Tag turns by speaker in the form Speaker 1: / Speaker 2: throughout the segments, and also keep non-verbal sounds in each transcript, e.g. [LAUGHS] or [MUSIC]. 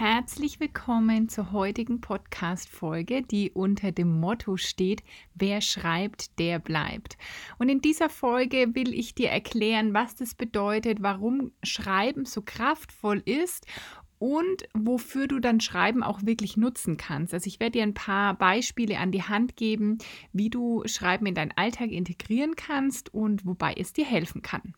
Speaker 1: Herzlich willkommen zur heutigen Podcast-Folge, die unter dem Motto steht: Wer schreibt, der bleibt. Und in dieser Folge will ich dir erklären, was das bedeutet, warum Schreiben so kraftvoll ist und wofür du dann Schreiben auch wirklich nutzen kannst. Also ich werde dir ein paar Beispiele an die Hand geben, wie du Schreiben in deinen Alltag integrieren kannst und wobei es dir helfen kann.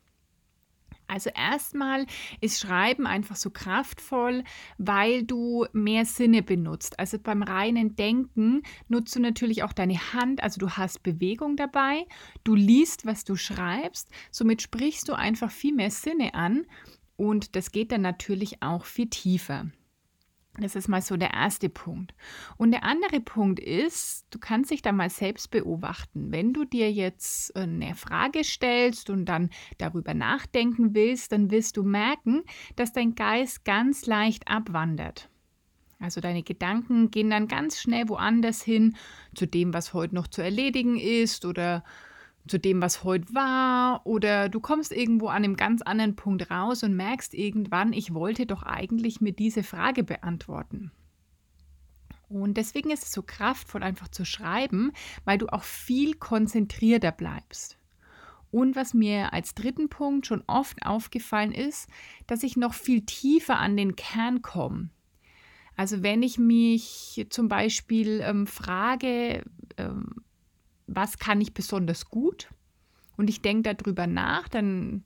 Speaker 1: Also erstmal ist Schreiben einfach so kraftvoll, weil du mehr Sinne benutzt. Also beim reinen Denken nutzt du natürlich auch deine Hand, also du hast Bewegung dabei, du liest, was du schreibst, somit sprichst du einfach viel mehr Sinne an und das geht dann natürlich auch viel tiefer. Das ist mal so der erste Punkt. Und der andere Punkt ist, du kannst dich da mal selbst beobachten. Wenn du dir jetzt äh, eine Frage stellst und dann darüber nachdenken willst, dann wirst du merken, dass dein Geist ganz leicht abwandert. Also deine Gedanken gehen dann ganz schnell woanders hin, zu dem, was heute noch zu erledigen ist oder zu dem, was heute war, oder du kommst irgendwo an einem ganz anderen Punkt raus und merkst irgendwann, ich wollte doch eigentlich mir diese Frage beantworten. Und deswegen ist es so kraftvoll, einfach zu schreiben, weil du auch viel konzentrierter bleibst. Und was mir als dritten Punkt schon oft aufgefallen ist, dass ich noch viel tiefer an den Kern komme. Also wenn ich mich zum Beispiel ähm, frage, ähm, was kann ich besonders gut und ich denke darüber nach, dann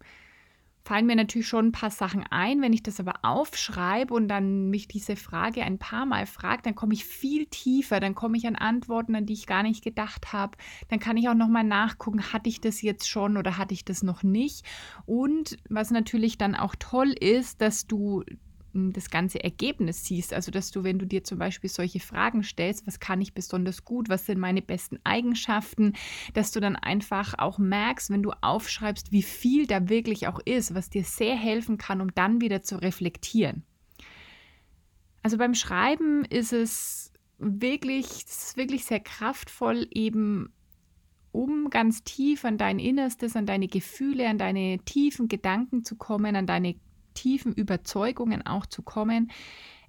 Speaker 1: fallen mir natürlich schon ein paar Sachen ein. Wenn ich das aber aufschreibe und dann mich diese Frage ein paar Mal frage, dann komme ich viel tiefer, dann komme ich an Antworten, an die ich gar nicht gedacht habe. Dann kann ich auch nochmal nachgucken, hatte ich das jetzt schon oder hatte ich das noch nicht. Und was natürlich dann auch toll ist, dass du das ganze Ergebnis siehst. Also, dass du, wenn du dir zum Beispiel solche Fragen stellst, was kann ich besonders gut, was sind meine besten Eigenschaften, dass du dann einfach auch merkst, wenn du aufschreibst, wie viel da wirklich auch ist, was dir sehr helfen kann, um dann wieder zu reflektieren. Also beim Schreiben ist es wirklich, ist wirklich sehr kraftvoll, eben um ganz tief an dein Innerstes, an deine Gefühle, an deine tiefen Gedanken zu kommen, an deine tiefen Überzeugungen auch zu kommen.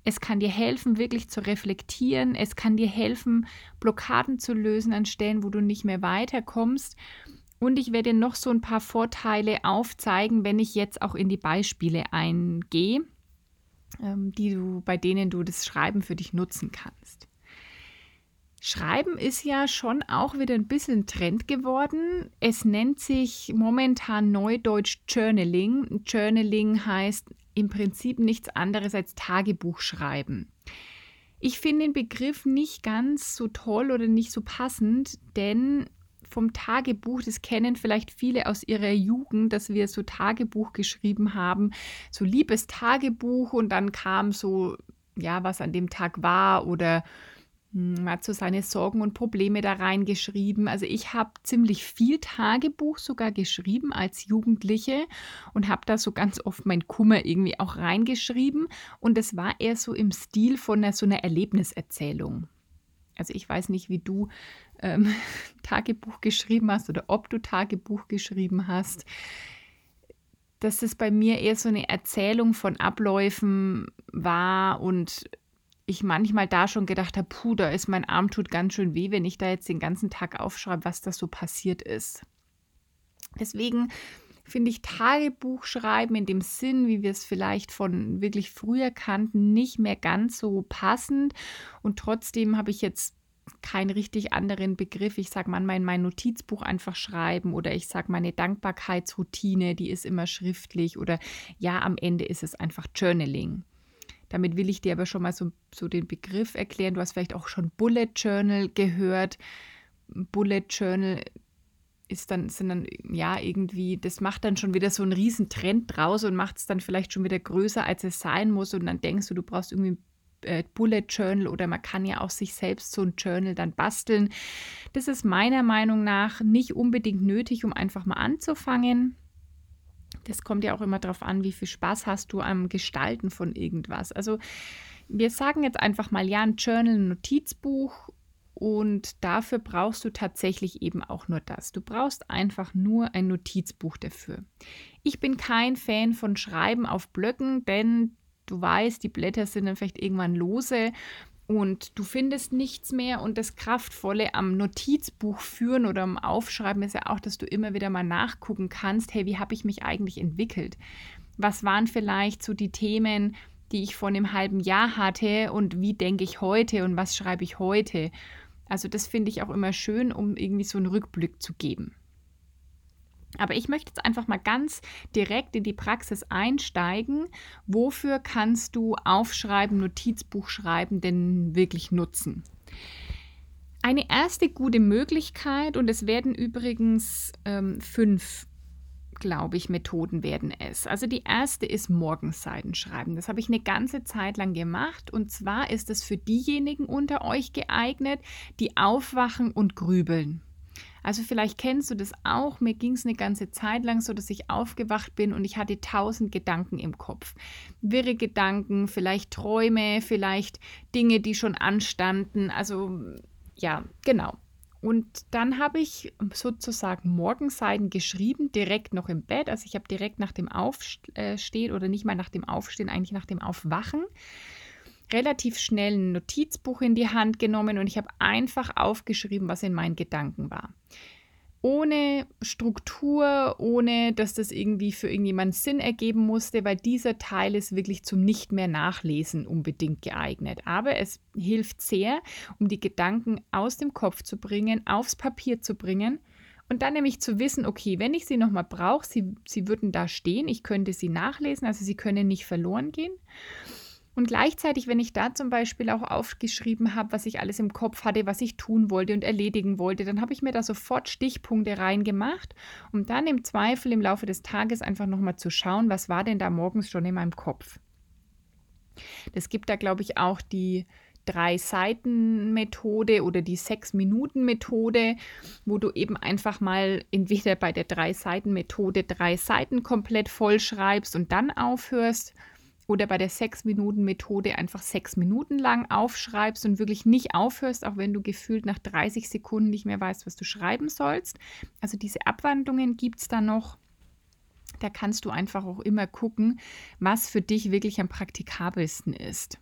Speaker 1: Es kann dir helfen, wirklich zu reflektieren. Es kann dir helfen, Blockaden zu lösen an Stellen, wo du nicht mehr weiterkommst. Und ich werde noch so ein paar Vorteile aufzeigen, wenn ich jetzt auch in die Beispiele eingehe, ähm, die du, bei denen du das Schreiben für dich nutzen kannst. Schreiben ist ja schon auch wieder ein bisschen Trend geworden. Es nennt sich momentan neudeutsch Journaling. Journaling heißt im Prinzip nichts anderes als Tagebuch schreiben. Ich finde den Begriff nicht ganz so toll oder nicht so passend, denn vom Tagebuch, das kennen vielleicht viele aus ihrer Jugend, dass wir so Tagebuch geschrieben haben, so liebes Tagebuch und dann kam so, ja, was an dem Tag war oder man hat so seine Sorgen und Probleme da reingeschrieben. Also ich habe ziemlich viel Tagebuch sogar geschrieben als Jugendliche und habe da so ganz oft mein Kummer irgendwie auch reingeschrieben. Und es war eher so im Stil von einer, so einer Erlebniserzählung. Also ich weiß nicht, wie du ähm, [LAUGHS] Tagebuch geschrieben hast oder ob du Tagebuch geschrieben hast. Dass es bei mir eher so eine Erzählung von Abläufen war und ich manchmal da schon gedacht habe, puh, da ist mein Arm tut ganz schön weh, wenn ich da jetzt den ganzen Tag aufschreibe, was da so passiert ist. Deswegen finde ich Tagebuch schreiben in dem Sinn, wie wir es vielleicht von wirklich früher kannten, nicht mehr ganz so passend. Und trotzdem habe ich jetzt keinen richtig anderen Begriff. Ich sage manchmal in mein Notizbuch einfach schreiben oder ich sage meine Dankbarkeitsroutine, die ist immer schriftlich oder ja, am Ende ist es einfach Journaling. Damit will ich dir aber schon mal so, so den Begriff erklären. Du hast vielleicht auch schon Bullet Journal gehört. Bullet Journal ist dann, sind dann, ja, irgendwie, das macht dann schon wieder so einen riesen Trend draus und macht es dann vielleicht schon wieder größer, als es sein muss. Und dann denkst du, du brauchst irgendwie äh, Bullet Journal oder man kann ja auch sich selbst so ein Journal dann basteln. Das ist meiner Meinung nach nicht unbedingt nötig, um einfach mal anzufangen. Das kommt ja auch immer darauf an, wie viel Spaß hast du am Gestalten von irgendwas. Also wir sagen jetzt einfach mal, ja, ein Journal, ein Notizbuch und dafür brauchst du tatsächlich eben auch nur das. Du brauchst einfach nur ein Notizbuch dafür. Ich bin kein Fan von Schreiben auf Blöcken, denn du weißt, die Blätter sind dann vielleicht irgendwann lose und du findest nichts mehr. Und das Kraftvolle am Notizbuch führen oder am Aufschreiben ist ja auch, dass du immer wieder mal nachgucken kannst, hey, wie habe ich mich eigentlich entwickelt? Was waren vielleicht so die Themen, die ich vor einem halben Jahr hatte und wie denke ich heute und was schreibe ich heute? Also das finde ich auch immer schön, um irgendwie so einen Rückblick zu geben. Aber ich möchte jetzt einfach mal ganz direkt in die Praxis einsteigen. Wofür kannst du Aufschreiben, Notizbuch schreiben denn wirklich nutzen? Eine erste gute Möglichkeit, und es werden übrigens ähm, fünf, glaube ich, Methoden werden es. Also die erste ist Morgenseiten schreiben. Das habe ich eine ganze Zeit lang gemacht. Und zwar ist es für diejenigen unter euch geeignet, die aufwachen und grübeln. Also vielleicht kennst du das auch. Mir ging es eine ganze Zeit lang so, dass ich aufgewacht bin und ich hatte tausend Gedanken im Kopf. Wirre Gedanken, vielleicht Träume, vielleicht Dinge, die schon anstanden. Also ja, genau. Und dann habe ich sozusagen Morgenseiten geschrieben, direkt noch im Bett. Also ich habe direkt nach dem Aufstehen oder nicht mal nach dem Aufstehen, eigentlich nach dem Aufwachen relativ schnell ein Notizbuch in die Hand genommen und ich habe einfach aufgeschrieben, was in meinen Gedanken war. Ohne Struktur, ohne dass das irgendwie für irgendjemanden Sinn ergeben musste, weil dieser Teil ist wirklich zum nicht mehr nachlesen unbedingt geeignet. Aber es hilft sehr, um die Gedanken aus dem Kopf zu bringen, aufs Papier zu bringen und dann nämlich zu wissen, okay, wenn ich sie nochmal brauche, sie, sie würden da stehen, ich könnte sie nachlesen, also sie können nicht verloren gehen. Und gleichzeitig, wenn ich da zum Beispiel auch aufgeschrieben habe, was ich alles im Kopf hatte, was ich tun wollte und erledigen wollte, dann habe ich mir da sofort Stichpunkte reingemacht, um dann im Zweifel im Laufe des Tages einfach nochmal zu schauen, was war denn da morgens schon in meinem Kopf. Das gibt da, glaube ich, auch die Drei-Seiten-Methode oder die Sechs-Minuten-Methode, wo du eben einfach mal entweder bei der Drei-Seiten-Methode drei Seiten komplett vollschreibst und dann aufhörst oder bei der Sechs-Minuten-Methode einfach sechs Minuten lang aufschreibst und wirklich nicht aufhörst, auch wenn du gefühlt nach 30 Sekunden nicht mehr weißt, was du schreiben sollst. Also diese Abwandlungen gibt es da noch. Da kannst du einfach auch immer gucken, was für dich wirklich am praktikabelsten ist.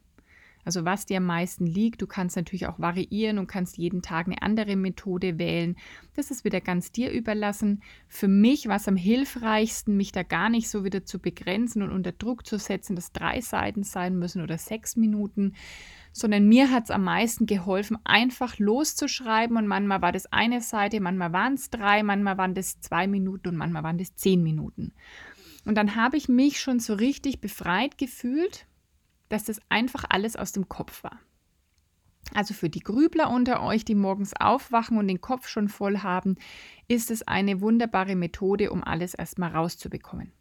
Speaker 1: Also was dir am meisten liegt. Du kannst natürlich auch variieren und kannst jeden Tag eine andere Methode wählen. Das ist wieder ganz dir überlassen. Für mich war es am hilfreichsten, mich da gar nicht so wieder zu begrenzen und unter Druck zu setzen, dass drei Seiten sein müssen oder sechs Minuten, sondern mir hat es am meisten geholfen, einfach loszuschreiben und manchmal war das eine Seite, manchmal waren es drei, manchmal waren das zwei Minuten und manchmal waren das zehn Minuten. Und dann habe ich mich schon so richtig befreit gefühlt dass das einfach alles aus dem Kopf war. Also für die Grübler unter euch, die morgens aufwachen und den Kopf schon voll haben, ist es eine wunderbare Methode, um alles erstmal rauszubekommen.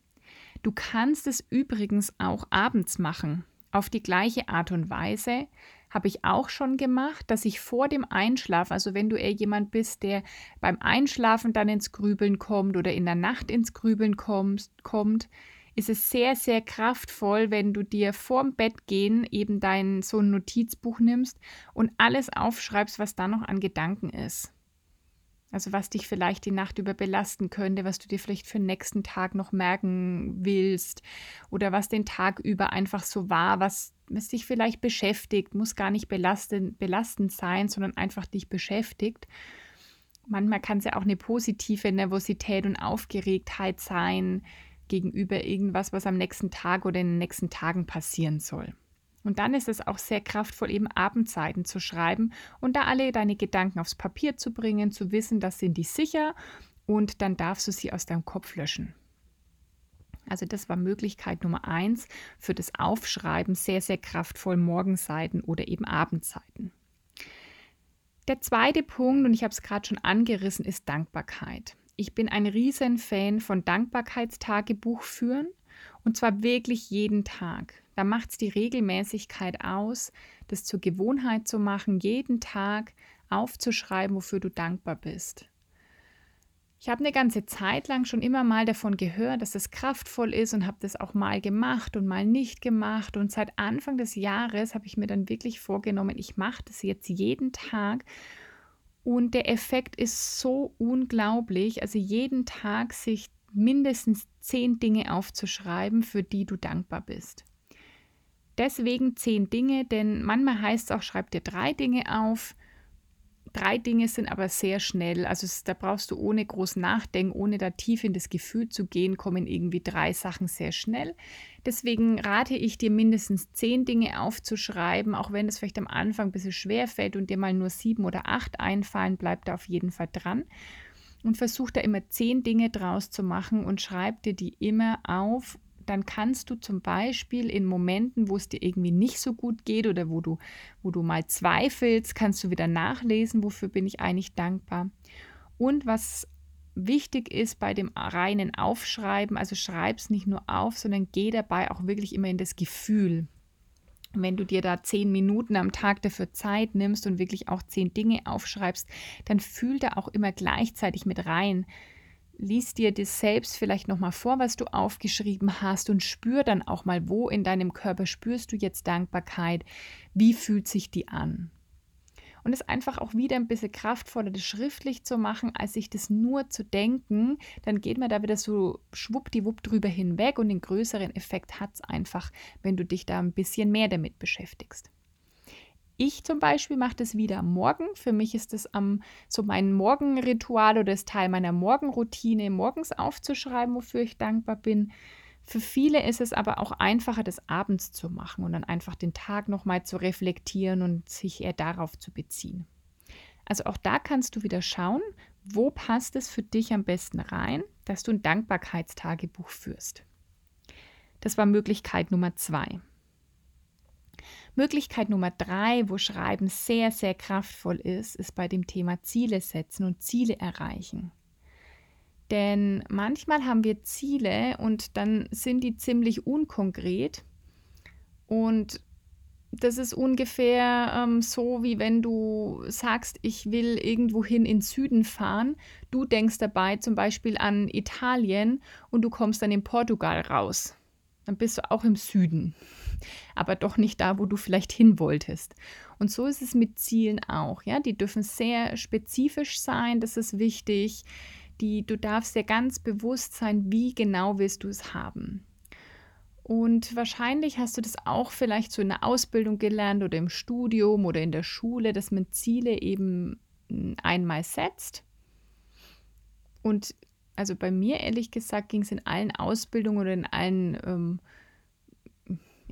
Speaker 1: Du kannst es übrigens auch abends machen. Auf die gleiche Art und Weise habe ich auch schon gemacht, dass ich vor dem Einschlafen, also wenn du eher jemand bist, der beim Einschlafen dann ins Grübeln kommt oder in der Nacht ins Grübeln kommt, kommt ist es sehr, sehr kraftvoll, wenn du dir vorm Bett gehen eben dein so ein Notizbuch nimmst und alles aufschreibst, was da noch an Gedanken ist. Also was dich vielleicht die Nacht über belasten könnte, was du dir vielleicht für den nächsten Tag noch merken willst oder was den Tag über einfach so war, was, was dich vielleicht beschäftigt, muss gar nicht belastend, belastend sein, sondern einfach dich beschäftigt. Manchmal kann es ja auch eine positive Nervosität und Aufgeregtheit sein, gegenüber irgendwas, was am nächsten Tag oder in den nächsten Tagen passieren soll. Und dann ist es auch sehr kraftvoll, eben Abendzeiten zu schreiben und da alle deine Gedanken aufs Papier zu bringen, zu wissen, das sind die sicher und dann darfst du sie aus deinem Kopf löschen. Also das war Möglichkeit Nummer eins für das Aufschreiben, sehr, sehr kraftvoll Morgenseiten oder eben Abendzeiten. Der zweite Punkt, und ich habe es gerade schon angerissen, ist Dankbarkeit. Ich bin ein riesen Fan von Dankbarkeitstagebuch führen und zwar wirklich jeden Tag. Da macht es die Regelmäßigkeit aus, das zur Gewohnheit zu machen, jeden Tag aufzuschreiben, wofür du dankbar bist. Ich habe eine ganze Zeit lang schon immer mal davon gehört, dass es kraftvoll ist und habe das auch mal gemacht und mal nicht gemacht. Und seit Anfang des Jahres habe ich mir dann wirklich vorgenommen, ich mache das jetzt jeden Tag. Und der Effekt ist so unglaublich. Also jeden Tag sich mindestens zehn Dinge aufzuschreiben, für die du dankbar bist. Deswegen zehn Dinge, denn manchmal heißt es auch, schreib dir drei Dinge auf. Drei Dinge sind aber sehr schnell. Also da brauchst du ohne groß nachdenken, ohne da tief in das Gefühl zu gehen, kommen irgendwie drei Sachen sehr schnell. Deswegen rate ich dir mindestens zehn Dinge aufzuschreiben, auch wenn es vielleicht am Anfang ein bisschen schwer fällt und dir mal nur sieben oder acht einfallen, bleib da auf jeden Fall dran. Und versuch da immer zehn Dinge draus zu machen und schreib dir die immer auf dann kannst du zum Beispiel in Momenten, wo es dir irgendwie nicht so gut geht oder wo du, wo du mal zweifelst, kannst du wieder nachlesen, wofür bin ich eigentlich dankbar. Und was wichtig ist bei dem reinen Aufschreiben, also schreib es nicht nur auf, sondern geh dabei auch wirklich immer in das Gefühl. Wenn du dir da zehn Minuten am Tag dafür Zeit nimmst und wirklich auch zehn Dinge aufschreibst, dann fühl da auch immer gleichzeitig mit rein lies dir das selbst vielleicht nochmal vor, was du aufgeschrieben hast und spür dann auch mal, wo in deinem Körper spürst du jetzt Dankbarkeit, wie fühlt sich die an. Und es einfach auch wieder ein bisschen kraftvoller, das schriftlich zu machen, als sich das nur zu denken. Dann geht man da wieder so schwuppdiwupp drüber hinweg und den größeren Effekt hat es einfach, wenn du dich da ein bisschen mehr damit beschäftigst. Ich zum Beispiel mache das wieder am Morgen. Für mich ist das am, so mein Morgenritual oder das Teil meiner Morgenroutine, morgens aufzuschreiben, wofür ich dankbar bin. Für viele ist es aber auch einfacher, das abends zu machen und dann einfach den Tag nochmal zu reflektieren und sich eher darauf zu beziehen. Also auch da kannst du wieder schauen, wo passt es für dich am besten rein, dass du ein Dankbarkeitstagebuch führst. Das war Möglichkeit Nummer zwei. Möglichkeit Nummer drei, wo Schreiben sehr, sehr kraftvoll ist, ist bei dem Thema Ziele setzen und Ziele erreichen. Denn manchmal haben wir Ziele und dann sind die ziemlich unkonkret. Und das ist ungefähr ähm, so, wie wenn du sagst, ich will irgendwohin in Süden fahren. Du denkst dabei zum Beispiel an Italien und du kommst dann in Portugal raus. Dann bist du auch im Süden aber doch nicht da, wo du vielleicht hin wolltest. Und so ist es mit Zielen auch. Ja, die dürfen sehr spezifisch sein, das ist wichtig. Die, du darfst dir ganz bewusst sein, wie genau willst du es haben. Und wahrscheinlich hast du das auch vielleicht so in der Ausbildung gelernt oder im Studium oder in der Schule, dass man Ziele eben hm, einmal setzt. Und also bei mir ehrlich gesagt ging es in allen Ausbildungen oder in allen ähm,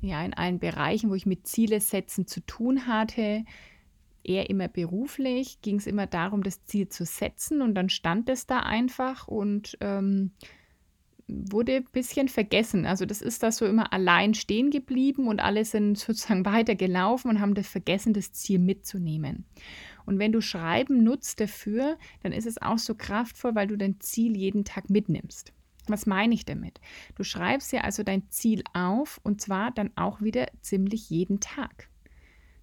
Speaker 1: ja, in allen Bereichen, wo ich mit Ziele setzen zu tun hatte, eher immer beruflich, ging es immer darum, das Ziel zu setzen und dann stand es da einfach und ähm, wurde ein bisschen vergessen. Also das ist da so immer allein stehen geblieben und alle sind [LAUGHS] sozusagen weitergelaufen und haben das vergessen, das Ziel mitzunehmen. Und wenn du Schreiben nutzt dafür, dann ist es auch so kraftvoll, weil du dein Ziel jeden Tag mitnimmst. Was meine ich damit? Du schreibst ja also dein Ziel auf und zwar dann auch wieder ziemlich jeden Tag.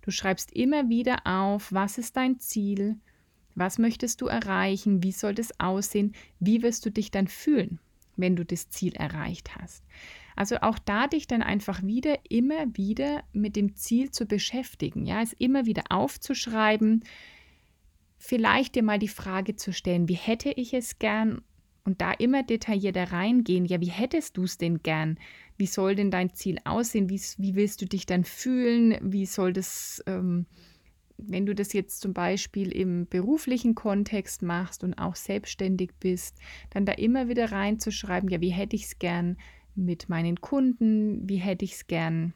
Speaker 1: Du schreibst immer wieder auf, was ist dein Ziel, was möchtest du erreichen, wie soll das aussehen, wie wirst du dich dann fühlen, wenn du das Ziel erreicht hast. Also auch da dich dann einfach wieder, immer wieder mit dem Ziel zu beschäftigen, ja, es immer wieder aufzuschreiben, vielleicht dir mal die Frage zu stellen, wie hätte ich es gern und da immer detaillierter reingehen, ja, wie hättest du es denn gern? Wie soll denn dein Ziel aussehen? Wie, wie willst du dich dann fühlen? Wie soll das, ähm, wenn du das jetzt zum Beispiel im beruflichen Kontext machst und auch selbstständig bist, dann da immer wieder reinzuschreiben, ja, wie hätte ich es gern mit meinen Kunden? Wie hätte ich es gern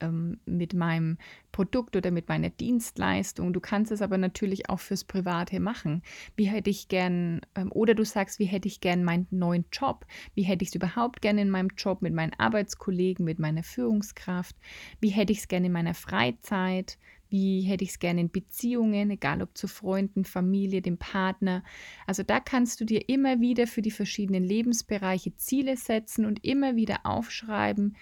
Speaker 1: ähm, mit meinem Produkt oder mit meiner Dienstleistung. Du kannst es aber natürlich auch fürs Private machen. Wie hätte ich gern, ähm, oder du sagst, wie hätte ich gern meinen neuen Job? Wie hätte ich es überhaupt gern in meinem Job mit meinen Arbeitskollegen, mit meiner Führungskraft? Wie hätte ich es gern in meiner Freizeit? Wie hätte ich es gerne in Beziehungen, egal ob zu Freunden, Familie, dem Partner. Also da kannst du dir immer wieder für die verschiedenen Lebensbereiche Ziele setzen und immer wieder aufschreiben,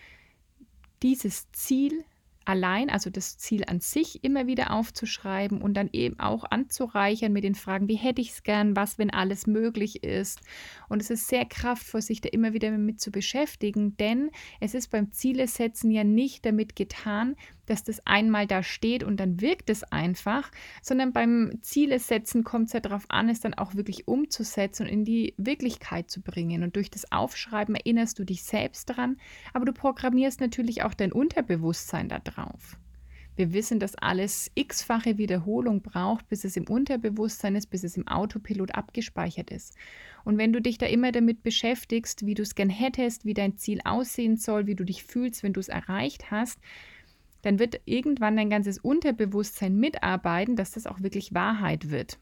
Speaker 1: dieses Ziel allein, also das Ziel an sich immer wieder aufzuschreiben und dann eben auch anzureichern mit den Fragen, wie hätte ich es gern, was, wenn alles möglich ist. Und es ist sehr kraftvoll, sich da immer wieder mit zu beschäftigen, denn es ist beim Zielesetzen ja nicht damit getan, dass das einmal da steht und dann wirkt es einfach, sondern beim Zielesetzen kommt es ja darauf an, es dann auch wirklich umzusetzen und in die Wirklichkeit zu bringen. Und durch das Aufschreiben erinnerst du dich selbst dran, aber du programmierst natürlich auch dein Unterbewusstsein darauf. Wir wissen, dass alles x-fache Wiederholung braucht, bis es im Unterbewusstsein ist, bis es im Autopilot abgespeichert ist. Und wenn du dich da immer damit beschäftigst, wie du es gern hättest, wie dein Ziel aussehen soll, wie du dich fühlst, wenn du es erreicht hast, dann wird irgendwann dein ganzes Unterbewusstsein mitarbeiten, dass das auch wirklich Wahrheit wird.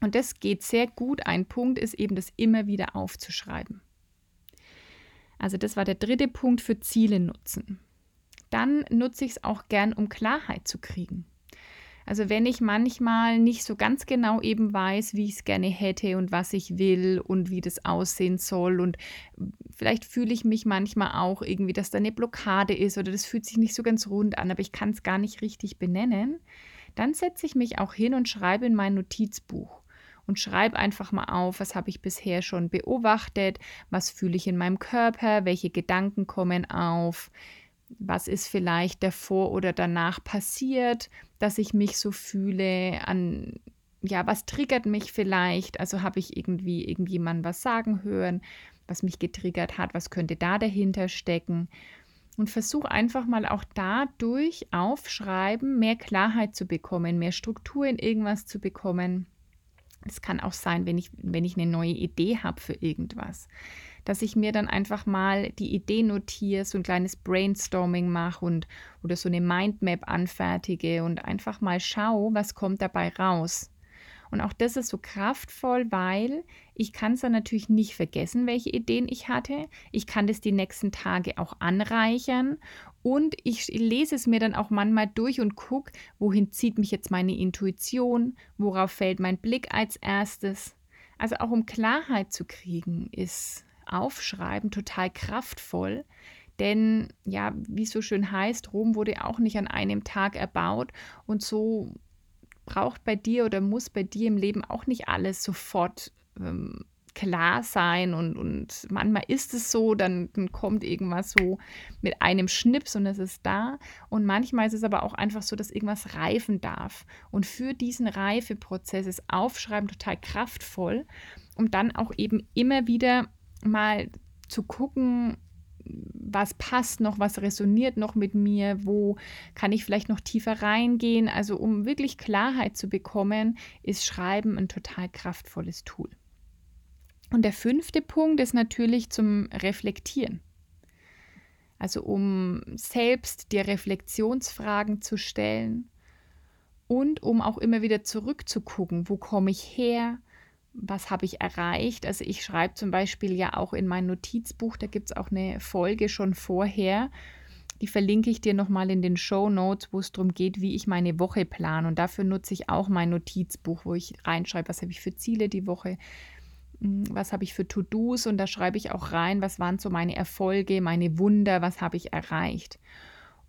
Speaker 1: Und das geht sehr gut. Ein Punkt ist eben, das immer wieder aufzuschreiben. Also das war der dritte Punkt für Ziele nutzen. Dann nutze ich es auch gern, um Klarheit zu kriegen. Also wenn ich manchmal nicht so ganz genau eben weiß, wie ich es gerne hätte und was ich will und wie das aussehen soll und vielleicht fühle ich mich manchmal auch irgendwie, dass da eine Blockade ist oder das fühlt sich nicht so ganz rund an, aber ich kann es gar nicht richtig benennen, dann setze ich mich auch hin und schreibe in mein Notizbuch und schreibe einfach mal auf, was habe ich bisher schon beobachtet, was fühle ich in meinem Körper, welche Gedanken kommen auf, was ist vielleicht davor oder danach passiert, dass ich mich so fühle, an ja, was triggert mich vielleicht? Also habe ich irgendwie irgendjemand was sagen hören, was mich getriggert hat, was könnte da dahinter stecken? Und versuche einfach mal auch dadurch aufschreiben, mehr Klarheit zu bekommen, mehr Struktur in irgendwas zu bekommen. Es kann auch sein, wenn ich, wenn ich eine neue Idee habe für irgendwas dass ich mir dann einfach mal die Idee notiere, so ein kleines Brainstorming mache und oder so eine Mindmap anfertige und einfach mal schaue, was kommt dabei raus. Und auch das ist so kraftvoll, weil ich kann es dann natürlich nicht vergessen, welche Ideen ich hatte. Ich kann das die nächsten Tage auch anreichern und ich lese es mir dann auch manchmal durch und gucke, wohin zieht mich jetzt meine Intuition, worauf fällt mein Blick als erstes. Also auch um Klarheit zu kriegen, ist Aufschreiben total kraftvoll. Denn ja, wie es so schön heißt, Rom wurde auch nicht an einem Tag erbaut. Und so braucht bei dir oder muss bei dir im Leben auch nicht alles sofort ähm, klar sein. Und, und manchmal ist es so, dann, dann, kommt irgendwas so mit einem Schnips und es ist da. Und manchmal ist es aber auch einfach so, dass irgendwas reifen darf. Und für diesen Reifeprozess ist Aufschreiben total kraftvoll, um dann auch eben immer wieder mal zu gucken, was passt noch, was resoniert noch mit mir, wo kann ich vielleicht noch tiefer reingehen. Also um wirklich Klarheit zu bekommen, ist Schreiben ein total kraftvolles Tool. Und der fünfte Punkt ist natürlich zum Reflektieren. Also um selbst dir Reflexionsfragen zu stellen und um auch immer wieder zurückzugucken, wo komme ich her, was habe ich erreicht. Also ich schreibe zum Beispiel ja auch in mein Notizbuch, da gibt es auch eine Folge schon vorher. Die verlinke ich dir nochmal in den Show Notes, wo es darum geht, wie ich meine Woche plane. Und dafür nutze ich auch mein Notizbuch, wo ich reinschreibe, was habe ich für Ziele die Woche, hm, was habe ich für To-Dos und da schreibe ich auch rein, was waren so meine Erfolge, meine Wunder, was habe ich erreicht.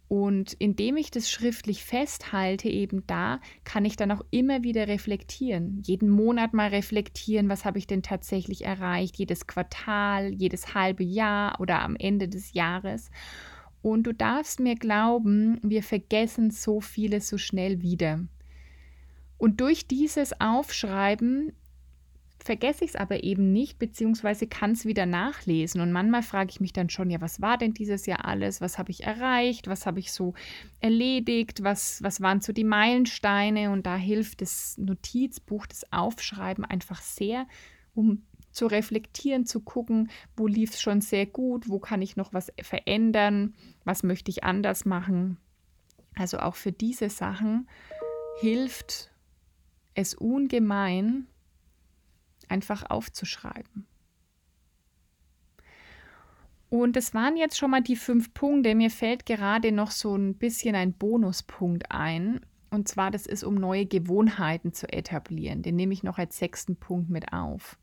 Speaker 1: Und indem ich das schriftlich festhalte, eben da, kann ich dann auch immer wieder reflektieren. Jeden Monat mal reflektieren, was habe ich denn tatsächlich erreicht, jedes Quartal, jedes halbe Jahr oder am Ende des Jahres. Und du darfst mir glauben, wir vergessen so vieles so schnell wieder. Und durch dieses Aufschreiben vergesse ich es aber eben nicht, beziehungsweise kann es wieder nachlesen. Und manchmal frage ich mich dann schon, ja, was war denn dieses Jahr alles? Was habe ich erreicht? Was habe ich so erledigt? Was, was waren so die Meilensteine? Und da hilft das Notizbuch, das Aufschreiben einfach sehr, um zu reflektieren, zu gucken, wo lief es schon sehr gut, wo kann ich noch was verändern, was möchte ich anders machen. Also auch für diese Sachen hilft es ungemein, einfach aufzuschreiben. Und das waren jetzt schon mal die fünf Punkte. Mir fällt gerade noch so ein bisschen ein Bonuspunkt ein. Und zwar, das ist, um neue Gewohnheiten zu etablieren. Den nehme ich noch als sechsten Punkt mit auf.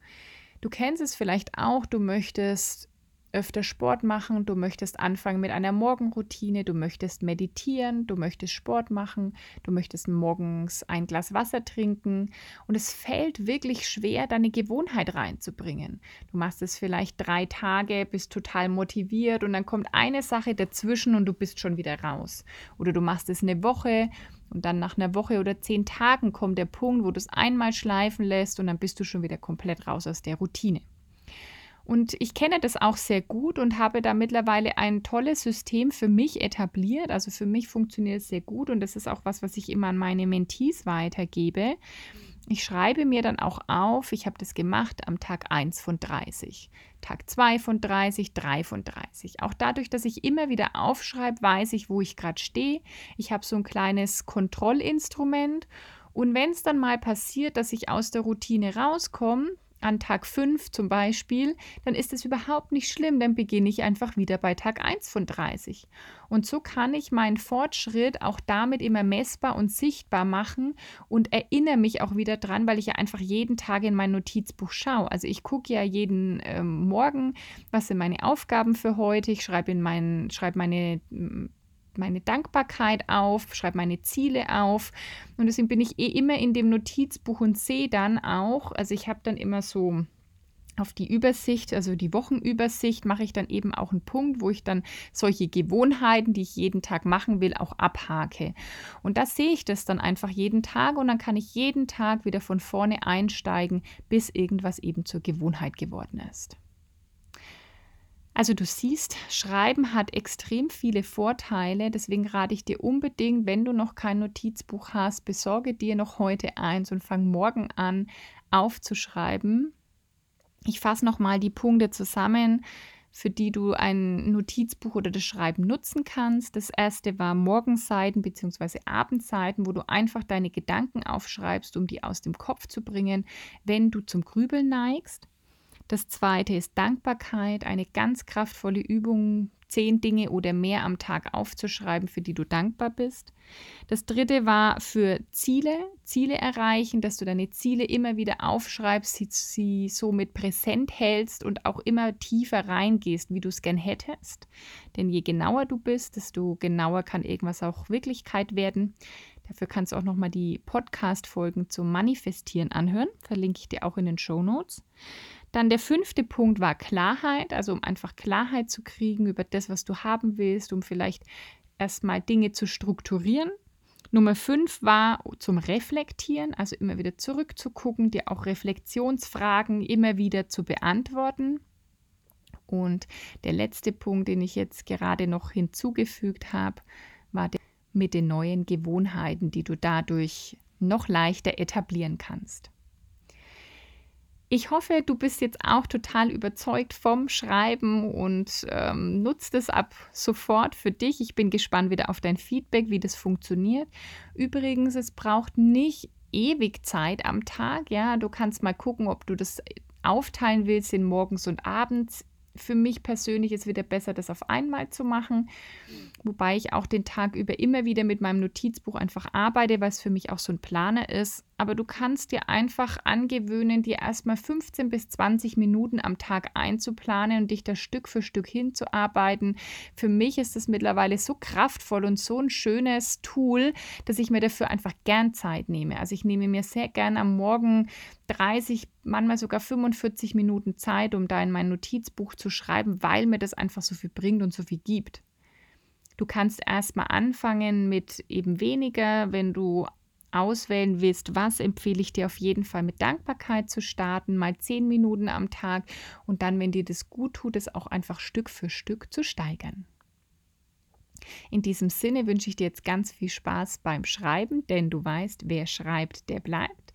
Speaker 1: Du kennst es vielleicht auch, du möchtest öfter Sport machen, du möchtest anfangen mit einer Morgenroutine, du möchtest meditieren, du möchtest Sport machen, du möchtest morgens ein Glas Wasser trinken und es fällt wirklich schwer, deine Gewohnheit reinzubringen. Du machst es vielleicht drei Tage, bist total motiviert und dann kommt eine Sache dazwischen und du bist schon wieder raus. Oder du machst es eine Woche und dann nach einer Woche oder zehn Tagen kommt der Punkt, wo du es einmal schleifen lässt und dann bist du schon wieder komplett raus aus der Routine. Und ich kenne das auch sehr gut und habe da mittlerweile ein tolles System für mich etabliert. Also für mich funktioniert es sehr gut und das ist auch was, was ich immer an meine Mentees weitergebe. Ich schreibe mir dann auch auf, ich habe das gemacht am Tag 1 von 30, Tag 2 von 30, 3 von 30. Auch dadurch, dass ich immer wieder aufschreibe, weiß ich, wo ich gerade stehe. Ich habe so ein kleines Kontrollinstrument. Und wenn es dann mal passiert, dass ich aus der Routine rauskomme, an Tag 5 zum Beispiel, dann ist es überhaupt nicht schlimm, dann beginne ich einfach wieder bei Tag 1 von 30. Und so kann ich meinen Fortschritt auch damit immer messbar und sichtbar machen und erinnere mich auch wieder dran, weil ich ja einfach jeden Tag in mein Notizbuch schaue. Also ich gucke ja jeden ähm, Morgen, was sind meine Aufgaben für heute, ich schreibe in mein, schreibe meine meine Dankbarkeit auf, schreibe meine Ziele auf. Und deswegen bin ich eh immer in dem Notizbuch und sehe dann auch, also ich habe dann immer so auf die Übersicht, also die Wochenübersicht, mache ich dann eben auch einen Punkt, wo ich dann solche Gewohnheiten, die ich jeden Tag machen will, auch abhake. Und da sehe ich das dann einfach jeden Tag und dann kann ich jeden Tag wieder von vorne einsteigen, bis irgendwas eben zur Gewohnheit geworden ist. Also du siehst, Schreiben hat extrem viele Vorteile. Deswegen rate ich dir unbedingt, wenn du noch kein Notizbuch hast, besorge dir noch heute eins und fang morgen an aufzuschreiben. Ich fasse nochmal die Punkte zusammen, für die du ein Notizbuch oder das Schreiben nutzen kannst. Das erste war Morgenseiten bzw. Abendseiten, wo du einfach deine Gedanken aufschreibst, um die aus dem Kopf zu bringen, wenn du zum Grübeln neigst. Das zweite ist Dankbarkeit, eine ganz kraftvolle Übung, zehn Dinge oder mehr am Tag aufzuschreiben, für die du dankbar bist. Das dritte war für Ziele, Ziele erreichen, dass du deine Ziele immer wieder aufschreibst, sie, sie somit präsent hältst und auch immer tiefer reingehst, wie du es gern hättest. Denn je genauer du bist, desto genauer kann irgendwas auch Wirklichkeit werden. Dafür kannst du auch nochmal die Podcast-Folgen zum Manifestieren anhören. Verlinke ich dir auch in den Show Notes. Dann der fünfte Punkt war Klarheit, also um einfach Klarheit zu kriegen über das, was du haben willst, um vielleicht erstmal Dinge zu strukturieren. Nummer fünf war zum Reflektieren, also immer wieder zurückzugucken, dir auch Reflexionsfragen immer wieder zu beantworten. Und der letzte Punkt, den ich jetzt gerade noch hinzugefügt habe, war der mit den neuen Gewohnheiten, die du dadurch noch leichter etablieren kannst. Ich hoffe, du bist jetzt auch total überzeugt vom Schreiben und ähm, nutzt es ab sofort für dich. Ich bin gespannt wieder auf dein Feedback, wie das funktioniert. Übrigens, es braucht nicht ewig Zeit am Tag. Ja, du kannst mal gucken, ob du das aufteilen willst in morgens und abends für mich persönlich ist wieder besser, das auf einmal zu machen, wobei ich auch den Tag über immer wieder mit meinem Notizbuch einfach arbeite, weil es für mich auch so ein Planer ist. Aber du kannst dir einfach angewöhnen, dir erstmal 15 bis 20 Minuten am Tag einzuplanen und dich da Stück für Stück hinzuarbeiten. Für mich ist es mittlerweile so kraftvoll und so ein schönes Tool, dass ich mir dafür einfach gern Zeit nehme. Also ich nehme mir sehr gern am Morgen 30, manchmal sogar 45 Minuten Zeit, um da in mein Notizbuch zu schreiben, weil mir das einfach so viel bringt und so viel gibt. Du kannst erstmal anfangen mit eben weniger, wenn du auswählen willst, was empfehle ich dir auf jeden Fall mit Dankbarkeit zu starten, mal 10 Minuten am Tag und dann, wenn dir das gut tut, es auch einfach Stück für Stück zu steigern. In diesem Sinne wünsche ich dir jetzt ganz viel Spaß beim Schreiben, denn du weißt, wer schreibt, der bleibt.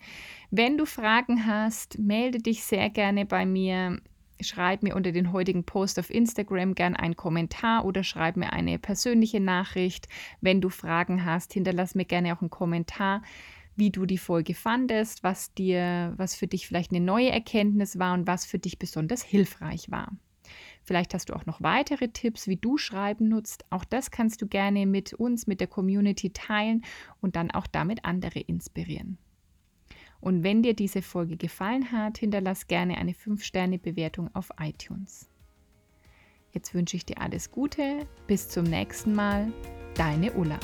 Speaker 1: Wenn du Fragen hast, melde dich sehr gerne bei mir. Schreib mir unter den heutigen Post auf Instagram gern einen Kommentar oder schreib mir eine persönliche Nachricht. Wenn du Fragen hast, hinterlass mir gerne auch einen Kommentar, wie du die Folge fandest, was dir, was für dich vielleicht eine neue Erkenntnis war und was für dich besonders hilfreich war. Vielleicht hast du auch noch weitere Tipps, wie du Schreiben nutzt. Auch das kannst du gerne mit uns, mit der Community teilen und dann auch damit andere inspirieren. Und wenn dir diese Folge gefallen hat, hinterlass gerne eine 5-Sterne-Bewertung auf iTunes. Jetzt wünsche ich dir alles Gute, bis zum nächsten Mal, deine Ulla.